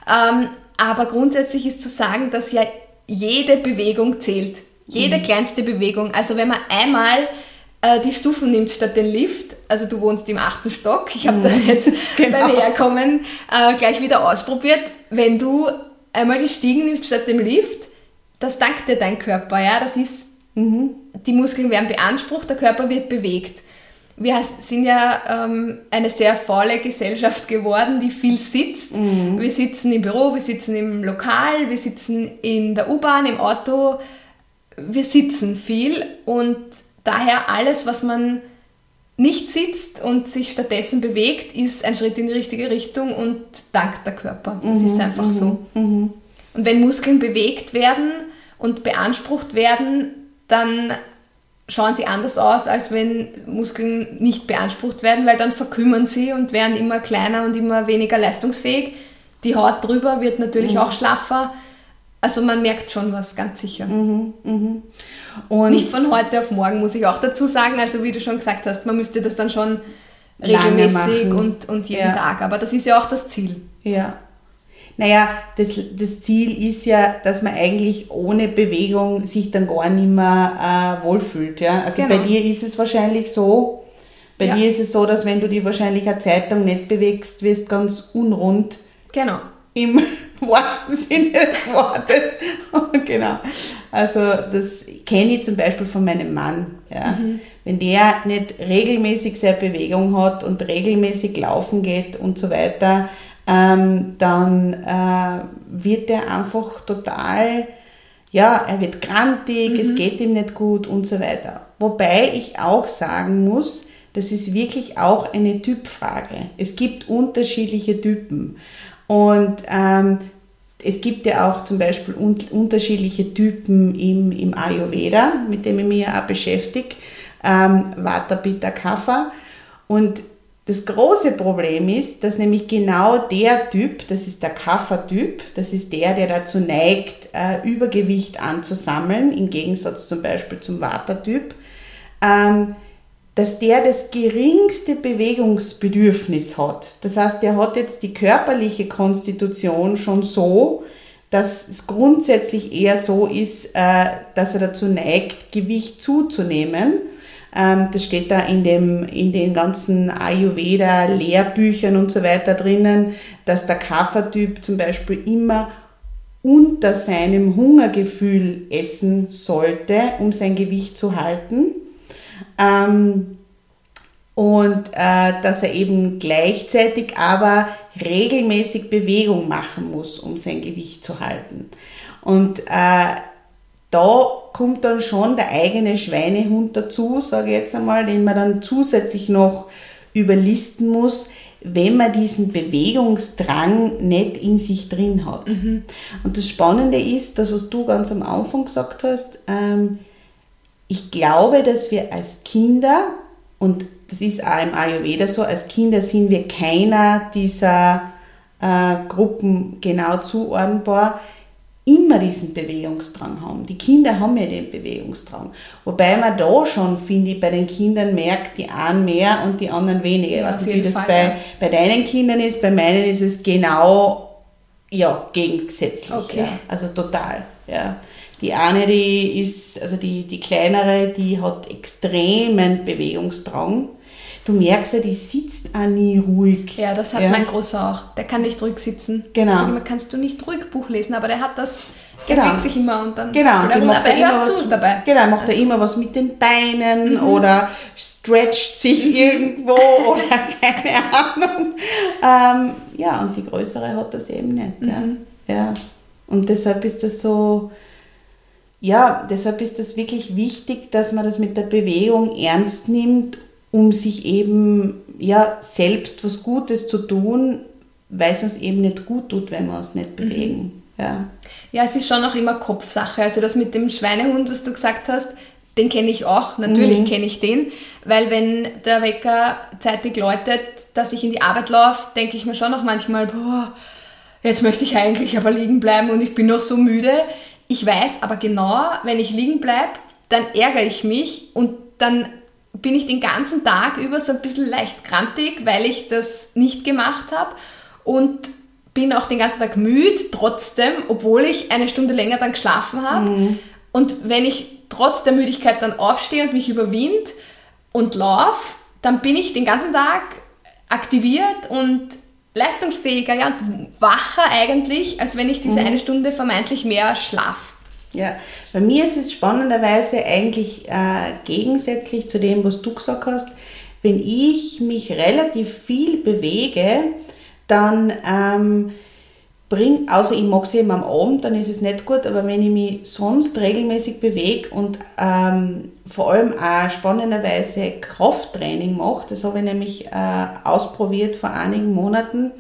Ähm, aber grundsätzlich ist zu sagen, dass ja jede Bewegung zählt. Jede kleinste Bewegung. Also wenn man einmal äh, die Stufen nimmt statt den Lift, also du wohnst im achten Stock, ich habe das jetzt (laughs) Genau. beim Herkommen äh, gleich wieder ausprobiert, wenn du einmal die Stiegen nimmst statt dem Lift, das dankt dir dein Körper, ja, das ist, die Muskeln werden beansprucht, der Körper wird bewegt. Wir sind ja ähm, eine sehr faule Gesellschaft geworden, die viel sitzt. Wir sitzen im Büro, wir sitzen im Lokal, wir sitzen in der U-Bahn, im Auto. Wir sitzen viel und daher alles, was man nicht sitzt und sich stattdessen bewegt, ist ein Schritt in die richtige Richtung und dankt der Körper. Das mhm, ist einfach mhm, so. Mhm. Und wenn Muskeln bewegt werden und beansprucht werden, dann schauen sie anders aus, als wenn Muskeln nicht beansprucht werden, weil dann verkümmern sie und werden immer kleiner und immer weniger leistungsfähig. Die Haut drüber wird natürlich mhm. auch schlaffer. Also man merkt schon was, ganz sicher. Mhm, mhm. Und Nicht von heute auf morgen, muss ich auch dazu sagen. Also wie du schon gesagt hast, man müsste das dann schon regelmäßig und, und jeden ja. Tag. Aber das ist ja auch das Ziel. Ja. Naja, das, das Ziel ist ja, dass man eigentlich ohne Bewegung sich dann gar nicht mehr äh, wohlfühlt. Ja? Also genau. bei dir ist es wahrscheinlich so, bei ja. dir ist es so, dass wenn du die wahrscheinlich eine Zeitung nicht bewegst, wirst ganz unrund. Genau. Im (laughs) wahrsten Sinne des Wortes. (laughs) genau. Also das kenne ich zum Beispiel von meinem Mann. Ja. Mhm. Wenn der nicht regelmäßig seine Bewegung hat und regelmäßig laufen geht und so weiter, ähm, dann äh, wird er einfach total, ja, er wird grantig, mhm. es geht ihm nicht gut und so weiter. Wobei ich auch sagen muss, das ist wirklich auch eine Typfrage. Es gibt unterschiedliche Typen. Und ähm, es gibt ja auch zum Beispiel un unterschiedliche Typen im, im Ayurveda, mit dem ich mich auch beschäftige, ähm, Vata, Pitta, Kapha. Und das große Problem ist, dass nämlich genau der Typ, das ist der Kapha-Typ, das ist der, der dazu neigt, äh, Übergewicht anzusammeln, im Gegensatz zum Beispiel zum Vata-Typ, ähm, dass der das geringste Bewegungsbedürfnis hat. Das heißt, der hat jetzt die körperliche Konstitution schon so, dass es grundsätzlich eher so ist, äh, dass er dazu neigt, Gewicht zuzunehmen. Ähm, das steht da in, dem, in den ganzen Ayurveda-Lehrbüchern und so weiter drinnen, dass der Kapha-Typ zum Beispiel immer unter seinem Hungergefühl essen sollte, um sein Gewicht zu halten. Ähm, und äh, dass er eben gleichzeitig aber regelmäßig Bewegung machen muss, um sein Gewicht zu halten. Und äh, da kommt dann schon der eigene Schweinehund dazu, sage ich jetzt einmal, den man dann zusätzlich noch überlisten muss, wenn man diesen Bewegungsdrang nicht in sich drin hat. Mhm. Und das Spannende ist, das, was du ganz am Anfang gesagt hast, ähm, ich glaube, dass wir als Kinder, und das ist auch im Ayurveda so, als Kinder sind wir keiner dieser äh, Gruppen genau zuordnbar, immer diesen Bewegungsdrang haben. Die Kinder haben ja den Bewegungsdrang. Wobei man da schon, finde ich, bei den Kindern merkt, die einen mehr und die anderen weniger. Ja, ich weiß nicht, wie das Fall, bei, ja. bei deinen Kindern ist, bei meinen ist es genau ja, gegensätzlich. Okay. Ja. Also total. Ja. Die eine, die ist, also die, die kleinere, die hat extremen Bewegungsdrang. Du merkst ja, die sitzt auch nie ruhig. Ja, das hat ja. mein Großer auch. Der kann nicht ruhig sitzen. Genau. Immer, kannst du nicht ruhig Buch lesen, aber der hat das, der genau. bewegt sich immer und dann genau. der macht er hört was, zu dabei. Genau, macht also. er immer was mit den Beinen mhm. oder stretcht sich mhm. irgendwo oder (laughs) keine Ahnung. Ähm, ja, und die Größere hat das eben nicht. Mhm. Ja. ja. Und deshalb ist das so, ja, deshalb ist es wirklich wichtig, dass man das mit der Bewegung ernst nimmt, um sich eben ja, selbst was Gutes zu tun, weil es uns eben nicht gut tut, wenn wir uns nicht mhm. bewegen. Mhm. Ja. ja, es ist schon auch immer Kopfsache. Also das mit dem Schweinehund, was du gesagt hast, den kenne ich auch. Natürlich mhm. kenne ich den, weil wenn der Wecker zeitig läutet, dass ich in die Arbeit laufe, denke ich mir schon auch manchmal, boah, jetzt möchte ich eigentlich aber liegen bleiben und ich bin noch so müde. Ich weiß aber genau, wenn ich liegen bleibe, dann ärgere ich mich und dann bin ich den ganzen Tag über so ein bisschen leicht krantig, weil ich das nicht gemacht habe und bin auch den ganzen Tag müde, trotzdem, obwohl ich eine Stunde länger dann geschlafen habe. Mhm. Und wenn ich trotz der Müdigkeit dann aufstehe und mich überwind und laufe, dann bin ich den ganzen Tag aktiviert und leistungsfähiger ja, und wacher eigentlich, als wenn ich diese mhm. eine Stunde vermeintlich mehr schlaf. Ja, bei mir ist es spannenderweise eigentlich äh, gegensätzlich zu dem, was du gesagt hast. Wenn ich mich relativ viel bewege, dann ähm, bringe, außer ich mache es eben am Abend, dann ist es nicht gut, aber wenn ich mich sonst regelmäßig bewege und ähm, vor allem auch spannenderweise Krafttraining mache, das habe ich nämlich äh, ausprobiert vor einigen Monaten,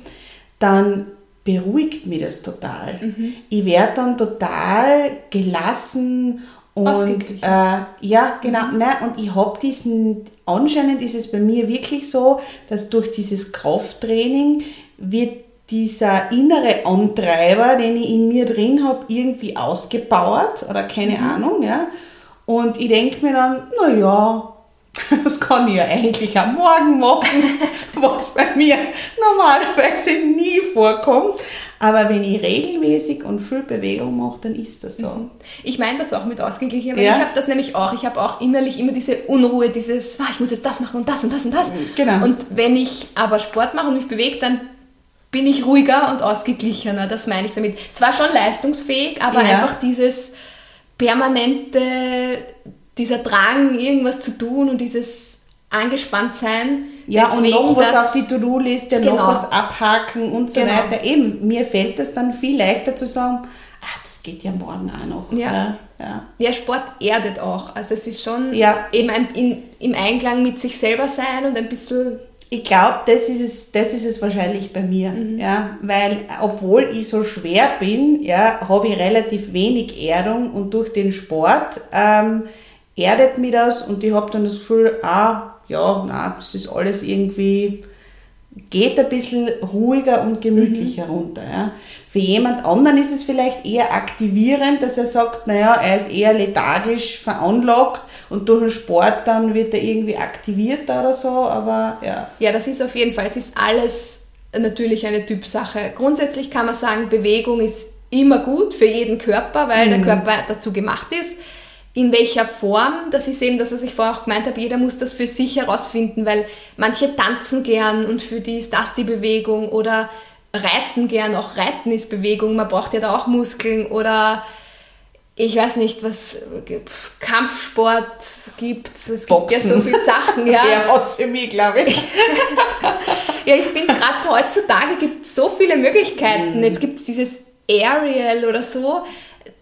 dann beruhigt mich das total. Mhm. Ich werde dann total gelassen und äh, ja, genau, mhm. ne, und ich habe diesen, anscheinend ist es bei mir wirklich so, dass durch dieses Krafttraining wird dieser innere Antreiber, den ich in mir drin habe, irgendwie ausgebaut oder keine mhm. Ahnung, ja. Und ich denke mir dann, naja, (laughs) das kann ich ja eigentlich am Morgen machen, (laughs) was bei mir normalerweise nie vorkommt. Aber wenn ich regelmäßig und viel Bewegung mache, dann ist das so. Mhm. Ich meine das auch mit ausgeglichen, weil ja. ich habe das nämlich auch. Ich habe auch innerlich immer diese Unruhe, dieses, ich muss jetzt das machen und das und das und das. Genau. Und wenn ich aber Sport mache und mich bewege, dann bin ich ruhiger und ausgeglichener. Das meine ich damit. Zwar schon leistungsfähig, aber ja. einfach dieses permanente, dieser Drang, irgendwas zu tun und dieses angespannt sein. Ja, Deswegen, und noch was auf die To-Do-Liste, genau. noch was abhaken und so genau. weiter. Eben, mir fällt es dann viel leichter zu sagen, ach, das geht ja morgen auch noch. Ja. Ja, ja. Sport erdet auch. Also es ist schon ja. eben ein, in, im Einklang mit sich selber sein und ein bisschen ich glaube, das ist es, das ist es wahrscheinlich bei mir, mhm. ja, weil obwohl ich so schwer bin, ja, habe ich relativ wenig Erdung und durch den Sport ähm, erdet mich das und ich habe dann das Gefühl, ah, ja, na, das ist alles irgendwie geht ein bisschen ruhiger und gemütlicher mhm. runter. Ja. Für jemand anderen ist es vielleicht eher aktivierend, dass er sagt, naja, er ist eher lethargisch veranlagt und durch den Sport dann wird er irgendwie aktivierter oder so, aber ja. Ja, das ist auf jeden Fall, es ist alles natürlich eine Typsache. Grundsätzlich kann man sagen, Bewegung ist immer gut für jeden Körper, weil mhm. der Körper dazu gemacht ist. In welcher Form, das ist eben das, was ich vorher auch gemeint habe, jeder muss das für sich herausfinden, weil manche tanzen gern und für die ist das die Bewegung oder reiten gern, auch reiten ist Bewegung, man braucht ja da auch Muskeln oder ich weiß nicht, was Kampfsport gibt. Es Boxen. gibt ja so viele Sachen. (laughs) Ja, Wäre was für mich, glaube ich. (laughs) ja, ich finde gerade heutzutage gibt es so viele Möglichkeiten. Mm. Jetzt gibt es dieses Aerial oder so.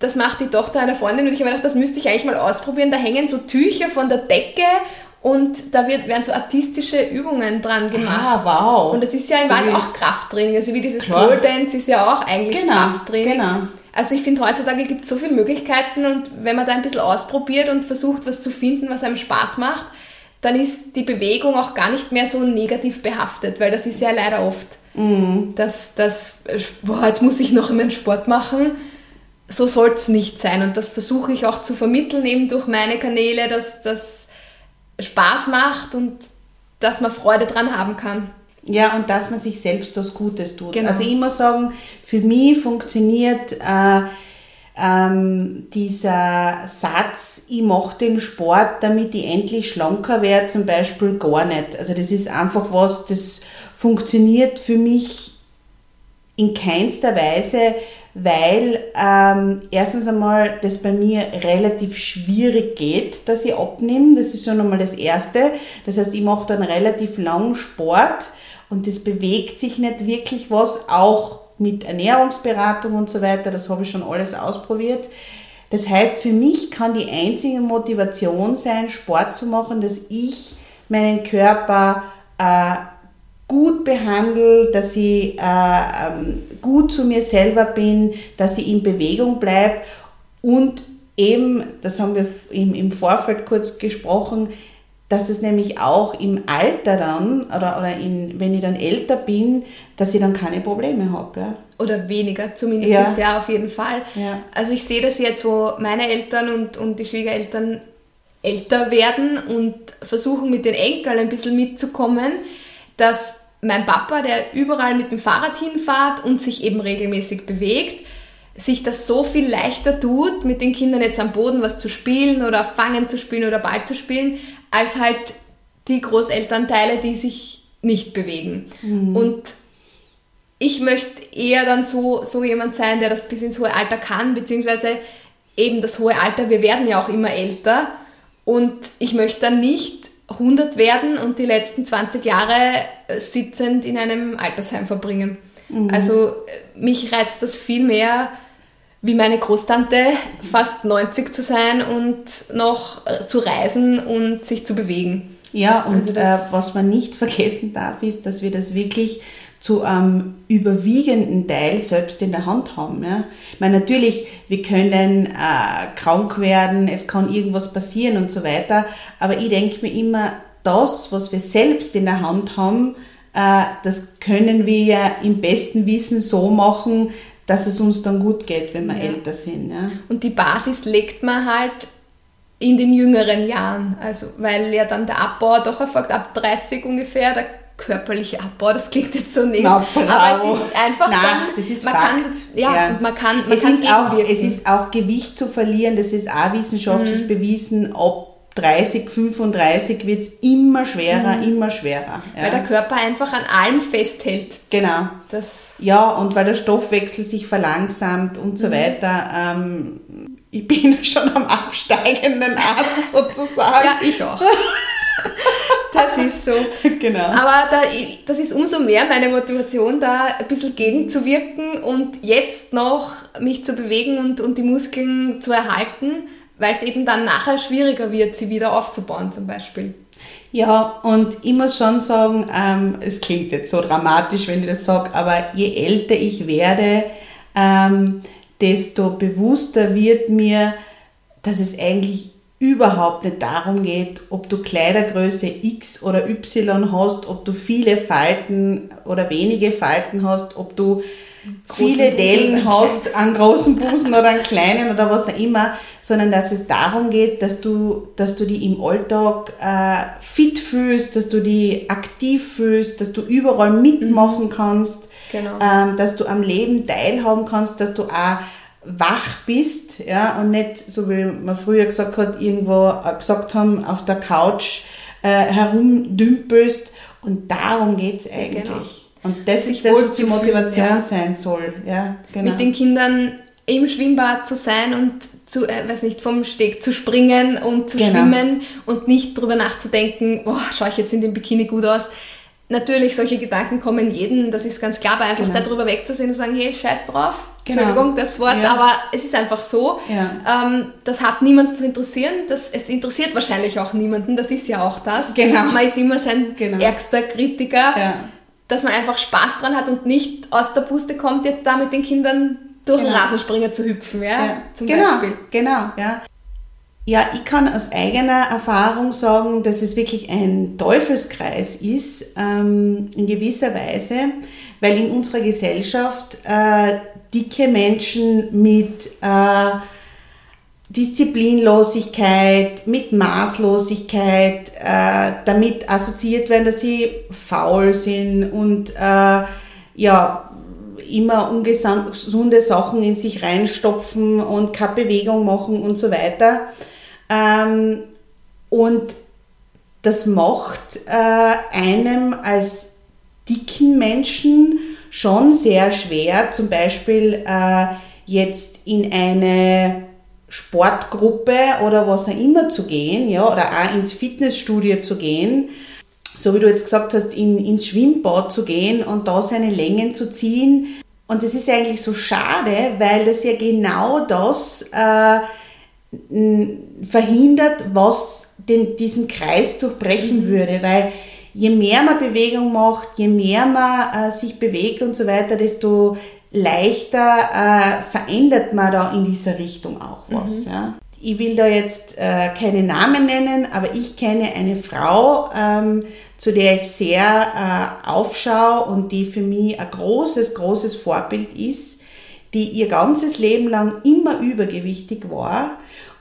Das macht die Tochter einer Freundin und ich habe gedacht, das müsste ich eigentlich mal ausprobieren. Da hängen so Tücher von der Decke und da wird, werden so artistische Übungen dran gemacht. Ah, wow. Und das ist ja im so Wald auch Krafttraining. Also wie dieses Pole Dance ist ja auch eigentlich genau, Krafttraining. Genau. Also ich finde, heutzutage gibt es so viele Möglichkeiten und wenn man da ein bisschen ausprobiert und versucht, was zu finden, was einem Spaß macht, dann ist die Bewegung auch gar nicht mehr so negativ behaftet, weil das ist ja leider oft, mhm. dass, dass boah, jetzt muss ich noch meinen Sport machen. So soll es nicht sein und das versuche ich auch zu vermitteln, eben durch meine Kanäle, dass das Spaß macht und dass man Freude dran haben kann. Ja, und dass man sich selbst was Gutes tut. Genau. Also ich muss sagen, für mich funktioniert äh, ähm, dieser Satz, ich mache den Sport, damit ich endlich schlanker werde, zum Beispiel gar nicht. Also das ist einfach was, das funktioniert für mich in keinster Weise, weil ähm, erstens einmal das bei mir relativ schwierig geht, dass ich abnehme. Das ist schon einmal das Erste. Das heißt, ich mache dann relativ lang Sport und es bewegt sich nicht wirklich was, auch mit Ernährungsberatung und so weiter. Das habe ich schon alles ausprobiert. Das heißt, für mich kann die einzige Motivation sein, Sport zu machen, dass ich meinen Körper äh, gut behandle, dass ich äh, ähm, gut zu mir selber bin, dass ich in Bewegung bleibe und eben, das haben wir im, im Vorfeld kurz gesprochen, dass es nämlich auch im Alter dann oder, oder in, wenn ich dann älter bin, dass ich dann keine Probleme habe. Ja. Oder weniger, zumindest ja. ja auf jeden Fall. Ja. Also ich sehe das jetzt, wo meine Eltern und, und die Schwiegereltern älter werden und versuchen mit den Enkeln ein bisschen mitzukommen, dass mein Papa, der überall mit dem Fahrrad hinfährt und sich eben regelmäßig bewegt, sich das so viel leichter tut, mit den Kindern jetzt am Boden was zu spielen oder Fangen zu spielen oder Ball zu spielen, als halt die Großelternteile, die sich nicht bewegen. Mhm. Und ich möchte eher dann so, so jemand sein, der das bis ins hohe Alter kann, beziehungsweise eben das hohe Alter, wir werden ja auch immer älter und ich möchte dann nicht 100 werden und die letzten 20 Jahre sitzend in einem Altersheim verbringen. Mhm. Also äh, mich reizt das viel mehr, wie meine Großtante, fast 90 zu sein und noch äh, zu reisen und sich zu bewegen. Ja, und also äh, was man nicht vergessen darf, ist, dass wir das wirklich zu einem überwiegenden Teil selbst in der Hand haben. Ja? Ich meine, natürlich, wir können äh, krank werden, es kann irgendwas passieren und so weiter, aber ich denke mir immer, das, was wir selbst in der Hand haben, äh, das können wir ja im besten Wissen so machen, dass es uns dann gut geht, wenn wir ja. älter sind. Ja? Und die Basis legt man halt in den jüngeren Jahren, also weil ja dann der Abbau doch erfolgt ab 30 ungefähr, der körperliche Abbau, das klingt jetzt so negativ, aber es ist einfach Nein, dann, das ist man Fakt. kann, ja, ja. Und man kann, man es kann ist auch, Es ist auch Gewicht zu verlieren, das ist auch wissenschaftlich mhm. bewiesen, ob 30, 35 wird es immer schwerer, mhm. immer schwerer. Ja. Weil der Körper einfach an allem festhält. Genau. Das ja, und weil der Stoffwechsel sich verlangsamt und so mhm. weiter. Ähm, ich bin (laughs) schon am absteigenden Ast (laughs) sozusagen. ja, ich auch. Das ist so. (laughs) Genau. Aber da, das ist umso mehr meine Motivation, da ein bisschen gegenzuwirken und jetzt noch mich zu bewegen und, und die Muskeln zu erhalten, weil es eben dann nachher schwieriger wird, sie wieder aufzubauen zum Beispiel. Ja, und ich muss schon sagen, ähm, es klingt jetzt so dramatisch, wenn ich das sage, aber je älter ich werde, ähm, desto bewusster wird mir, dass es eigentlich überhaupt nicht darum geht, ob du Kleidergröße X oder Y hast, ob du viele Falten oder wenige Falten hast, ob du viele Dellen hast, einen großen Busen oder einen (laughs) kleinen oder was auch immer, sondern dass es darum geht, dass du, dass du dich im Alltag äh, fit fühlst, dass du dich aktiv fühlst, dass du überall mitmachen mhm. kannst, genau. ähm, dass du am Leben teilhaben kannst, dass du auch wach bist, ja, und nicht, so wie man früher gesagt hat, irgendwo äh, gesagt haben, auf der Couch äh, herumdümpelst. Und darum geht es eigentlich. Genau. Und das ist das, was die Motivation ja. sein soll. Ja, genau. Mit den Kindern im Schwimmbad zu sein und zu, äh, weiß nicht, vom Steg zu springen und zu genau. schwimmen und nicht darüber nachzudenken, boah, schaue ich jetzt in dem Bikini gut aus. Natürlich, solche Gedanken kommen jeden, das ist ganz klar, aber einfach genau. darüber wegzusehen und sagen, hey, scheiß drauf, genau. Entschuldigung, das Wort, ja. aber es ist einfach so. Ja. Ähm, das hat niemanden zu interessieren, das, es interessiert wahrscheinlich auch niemanden, das ist ja auch das. Genau. Man ist immer sein genau. ärgster Kritiker, ja. Dass man einfach Spaß dran hat und nicht aus der Puste kommt, jetzt da mit den Kindern durch genau. den Rasenspringer zu hüpfen, ja, zum genau. Beispiel. Genau, ja. Ja, ich kann aus eigener Erfahrung sagen, dass es wirklich ein Teufelskreis ist, ähm, in gewisser Weise, weil in unserer Gesellschaft äh, dicke Menschen mit äh, Disziplinlosigkeit, mit Maßlosigkeit äh, damit assoziiert werden, dass sie faul sind und äh, ja, immer ungesunde Sachen in sich reinstopfen und keine Bewegung machen und so weiter. Ähm, und das macht äh, einem als dicken Menschen schon sehr schwer, zum Beispiel äh, jetzt in eine Sportgruppe oder was auch immer zu gehen, ja, oder auch ins Fitnessstudio zu gehen, so wie du jetzt gesagt hast, in, ins Schwimmbad zu gehen und da seine Längen zu ziehen. Und das ist eigentlich so schade, weil das ja genau das äh, verhindert, was den, diesen Kreis durchbrechen mhm. würde, weil je mehr man Bewegung macht, je mehr man äh, sich bewegt und so weiter, desto leichter äh, verändert man da in dieser Richtung auch was. Mhm. Ja. Ich will da jetzt äh, keine Namen nennen, aber ich kenne eine Frau, ähm, zu der ich sehr äh, aufschaue und die für mich ein großes, großes Vorbild ist, die ihr ganzes Leben lang immer übergewichtig war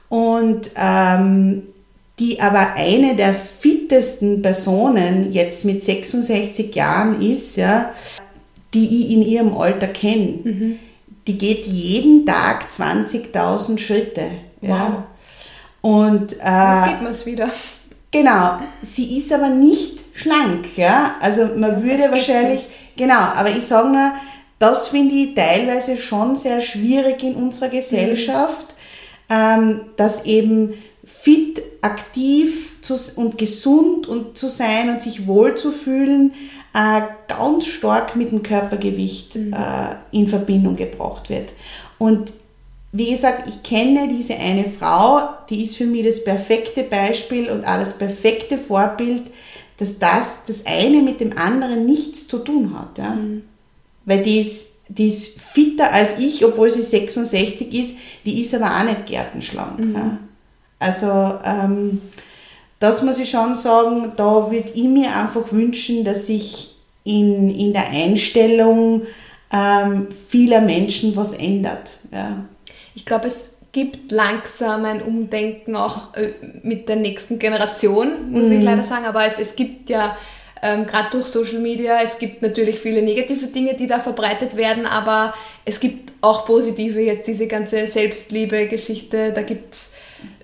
und ähm, die aber eine der fittesten Personen jetzt mit 66 Jahren ist, ja, die ich in ihrem Alter kenne. Mhm. Die geht jeden Tag 20.000 Schritte. Ja. Und, äh, da sieht man es wieder. Genau, sie ist aber nicht schlank. Ja? Also man würde das wahrscheinlich, genau, aber ich sage nur, das finde ich teilweise schon sehr schwierig in unserer Gesellschaft, mhm. ähm, dass eben fit, aktiv zu, und gesund und zu sein und sich wohl zu fühlen, äh, ganz stark mit dem Körpergewicht mhm. äh, in Verbindung gebracht wird. Und wie gesagt, ich kenne diese eine Frau, die ist für mich das perfekte Beispiel und auch das perfekte Vorbild, dass das das eine mit dem anderen nichts zu tun hat. Ja? Mhm. Weil die ist, die ist fitter als ich, obwohl sie 66 ist, die ist aber auch nicht gärtenschlank. Mhm. Ja? Also ähm, das muss ich schon sagen, da würde ich mir einfach wünschen, dass sich in, in der Einstellung ähm, vieler Menschen was ändert. Ja. Ich glaube, es gibt langsam ein Umdenken auch äh, mit der nächsten Generation, muss mhm. ich leider sagen, aber es, es gibt ja ähm, gerade durch Social Media, es gibt natürlich viele negative Dinge, die da verbreitet werden, aber es gibt auch positive, jetzt diese ganze Selbstliebe-Geschichte, da gibt es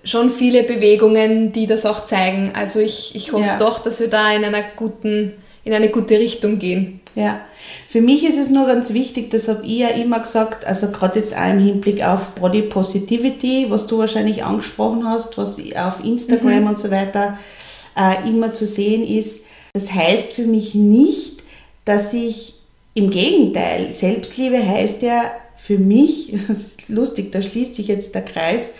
schon viele Bewegungen, die das auch zeigen. Also ich, ich hoffe ja. doch, dass wir da in einer guten, in eine gute Richtung gehen. Ja, für mich ist es nur ganz wichtig, das habe ich ja immer gesagt, also gerade jetzt auch im Hinblick auf Body Positivity, was du wahrscheinlich angesprochen hast, was auf Instagram mhm. und so weiter äh, immer zu sehen ist. Das heißt für mich nicht, dass ich im Gegenteil, Selbstliebe heißt ja für mich, (laughs) das ist lustig, da schließt sich jetzt der Kreis,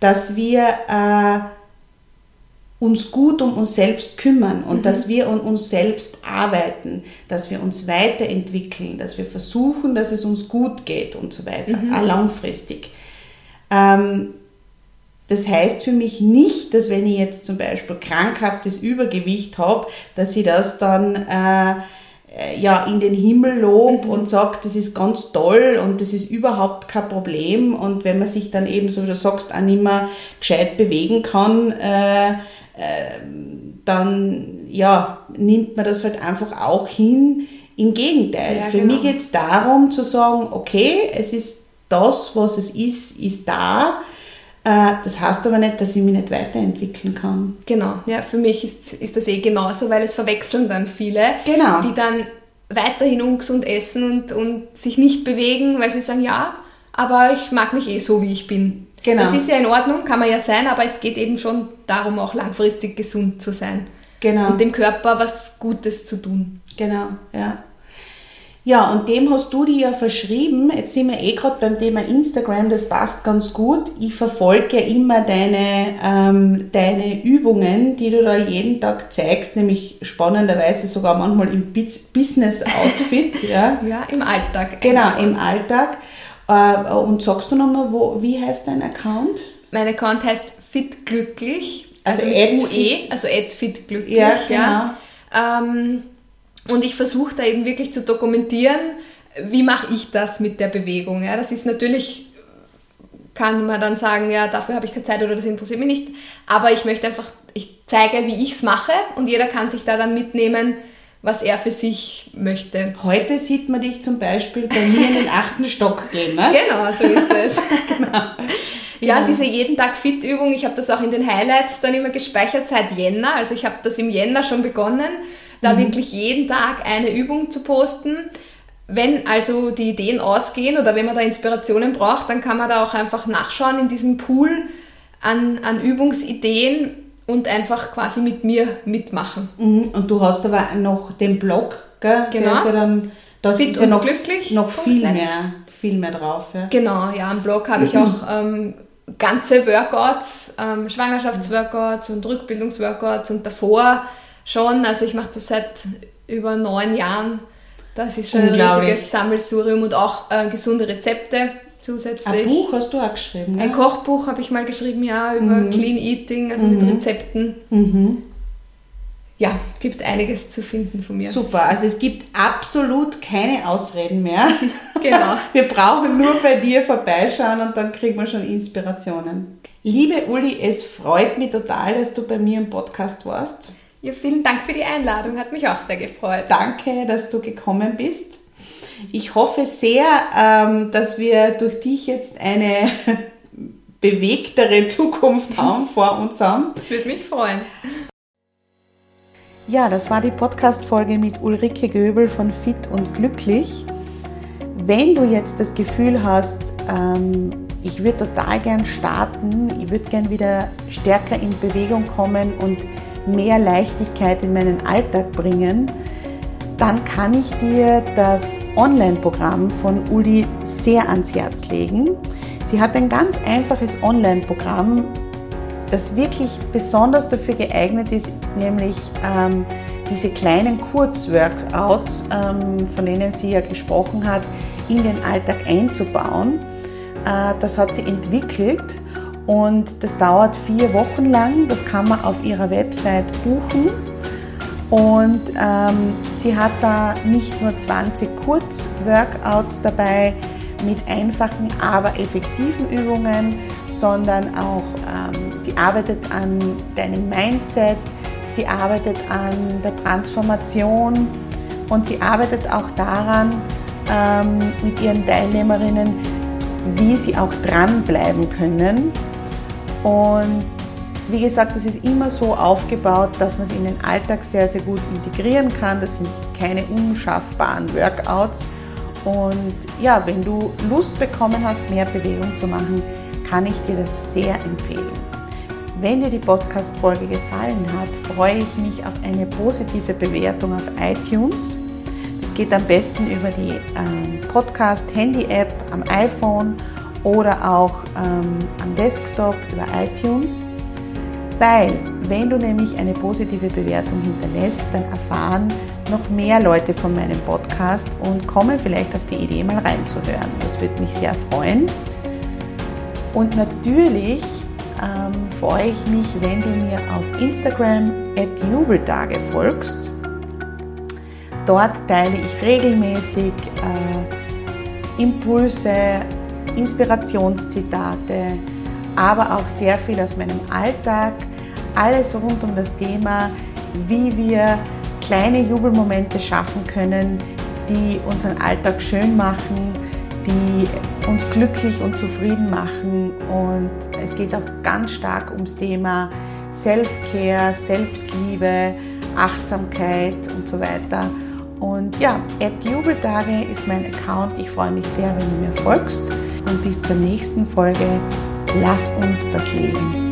dass wir äh, uns gut um uns selbst kümmern und mhm. dass wir an uns selbst arbeiten, dass wir uns weiterentwickeln, dass wir versuchen, dass es uns gut geht und so weiter, mhm. auch langfristig. Ähm, das heißt für mich nicht, dass wenn ich jetzt zum Beispiel krankhaftes Übergewicht habe, dass ich das dann äh, ja, in den Himmel lob mhm. und sagt, das ist ganz toll und das ist überhaupt kein Problem. Und wenn man sich dann eben, so wie du sagst, auch nicht mehr gescheit bewegen kann, äh, äh, dann ja, nimmt man das halt einfach auch hin. Im Gegenteil, ja, für genau. mich geht es darum zu sagen, okay, es ist das, was es ist, ist da äh, das heißt aber nicht, dass ich mich nicht weiterentwickeln kann. Genau, ja, für mich ist, ist das eh genauso, weil es verwechseln dann viele, genau. die dann weiterhin ungesund essen und, und sich nicht bewegen, weil sie sagen, ja, aber ich mag mich eh so, wie ich bin. Genau. Das ist ja in Ordnung, kann man ja sein, aber es geht eben schon darum, auch langfristig gesund zu sein. Genau. Und dem Körper was Gutes zu tun. Genau, ja. Ja, und dem hast du dir ja verschrieben. Jetzt sind wir eh gerade beim Thema Instagram, das passt ganz gut. Ich verfolge ja immer deine, ähm, deine Übungen, die du da jeden Tag zeigst, nämlich spannenderweise sogar manchmal im Business-Outfit. (laughs) ja. ja, im Alltag. Genau, im Alltag. Äh, und sagst du nochmal, wo, wie heißt dein Account? Mein Account heißt fitglücklich, also, also mit UE, also fitglücklich. Ja, genau. Ja. Ähm, und ich versuche da eben wirklich zu dokumentieren, wie mache ich das mit der Bewegung. Ja, das ist natürlich, kann man dann sagen, ja, dafür habe ich keine Zeit oder das interessiert mich nicht. Aber ich möchte einfach, ich zeige, wie ich es mache und jeder kann sich da dann mitnehmen, was er für sich möchte. Heute sieht man dich zum Beispiel bei mir in den achten Stock gehen, ne? Genau, so ist es. (laughs) genau. Ja, genau. diese jeden Tag Fit-Übung, ich habe das auch in den Highlights dann immer gespeichert seit Jänner. Also ich habe das im Jänner schon begonnen da mhm. wirklich jeden Tag eine Übung zu posten. Wenn also die Ideen ausgehen oder wenn man da Inspirationen braucht, dann kann man da auch einfach nachschauen in diesem Pool an, an Übungsideen und einfach quasi mit mir mitmachen. Mhm. Und du hast aber noch den Blog, gell? Genau. Der ist ja dann, das Fit ist ja noch, noch viel mehr, viel mehr drauf. Ja. Genau, ja, am Blog habe ich auch (clears throat) ähm, ganze Workouts, ähm, Schwangerschaftsworkouts und Rückbildungsworkouts und davor schon. Also ich mache das seit über neun Jahren. Das ist schon ein riesiges Sammelsurium und auch äh, gesunde Rezepte zusätzlich. Ein Buch hast du auch geschrieben, ja? Ein Kochbuch habe ich mal geschrieben, ja, über mhm. Clean Eating, also mhm. mit Rezepten. Mhm. Ja, gibt einiges zu finden von mir. Super, also es gibt absolut keine Ausreden mehr. (laughs) genau. (laughs) Wir brauchen nur bei dir vorbeischauen und dann kriegen wir schon Inspirationen. Liebe Uli, es freut mich total, dass du bei mir im Podcast warst. Ja, vielen Dank für die Einladung, hat mich auch sehr gefreut. Danke, dass du gekommen bist. Ich hoffe sehr, ähm, dass wir durch dich jetzt eine (laughs) bewegtere Zukunft haben, vor uns haben. Das würde mich freuen. Ja, das war die Podcast-Folge mit Ulrike Göbel von Fit und Glücklich. Wenn du jetzt das Gefühl hast, ähm, ich würde total gern starten, ich würde gern wieder stärker in Bewegung kommen und mehr Leichtigkeit in meinen Alltag bringen, dann kann ich dir das Online-Programm von Uli sehr ans Herz legen. Sie hat ein ganz einfaches Online-Programm, das wirklich besonders dafür geeignet ist, nämlich ähm, diese kleinen Kurzworkouts, ähm, von denen sie ja gesprochen hat, in den Alltag einzubauen. Äh, das hat sie entwickelt und das dauert vier Wochen lang. Das kann man auf ihrer Website buchen. Und ähm, sie hat da nicht nur 20 Kurzworkouts dabei mit einfachen, aber effektiven Übungen, sondern auch ähm, sie arbeitet an deinem Mindset, sie arbeitet an der Transformation und sie arbeitet auch daran ähm, mit ihren Teilnehmerinnen, wie sie auch dranbleiben können. Und wie gesagt, das ist immer so aufgebaut, dass man es in den Alltag sehr, sehr gut integrieren kann. Das sind keine unschaffbaren Workouts. Und ja, wenn du Lust bekommen hast, mehr Bewegung zu machen, kann ich dir das sehr empfehlen. Wenn dir die Podcast-Folge gefallen hat, freue ich mich auf eine positive Bewertung auf iTunes. Das geht am besten über die ähm, Podcast-Handy-App am iPhone oder auch ähm, am Desktop über iTunes. Weil, wenn du nämlich eine positive Bewertung hinterlässt, dann erfahren noch mehr Leute von meinem Podcast und kommen vielleicht auf die Idee, mal reinzuhören. Das würde mich sehr freuen. Und natürlich ähm, freue ich mich, wenn du mir auf Instagram at Jubeltage folgst. Dort teile ich regelmäßig äh, Impulse, Inspirationszitate, aber auch sehr viel aus meinem Alltag. Alles rund um das Thema, wie wir kleine Jubelmomente schaffen können, die unseren Alltag schön machen, die uns glücklich und zufrieden machen. Und es geht auch ganz stark ums Thema Self-Care, Selbstliebe, Achtsamkeit und so weiter. Und ja, Jubeltage ist mein Account. Ich freue mich sehr, wenn du mir folgst. Und bis zur nächsten Folge. Lass uns das Leben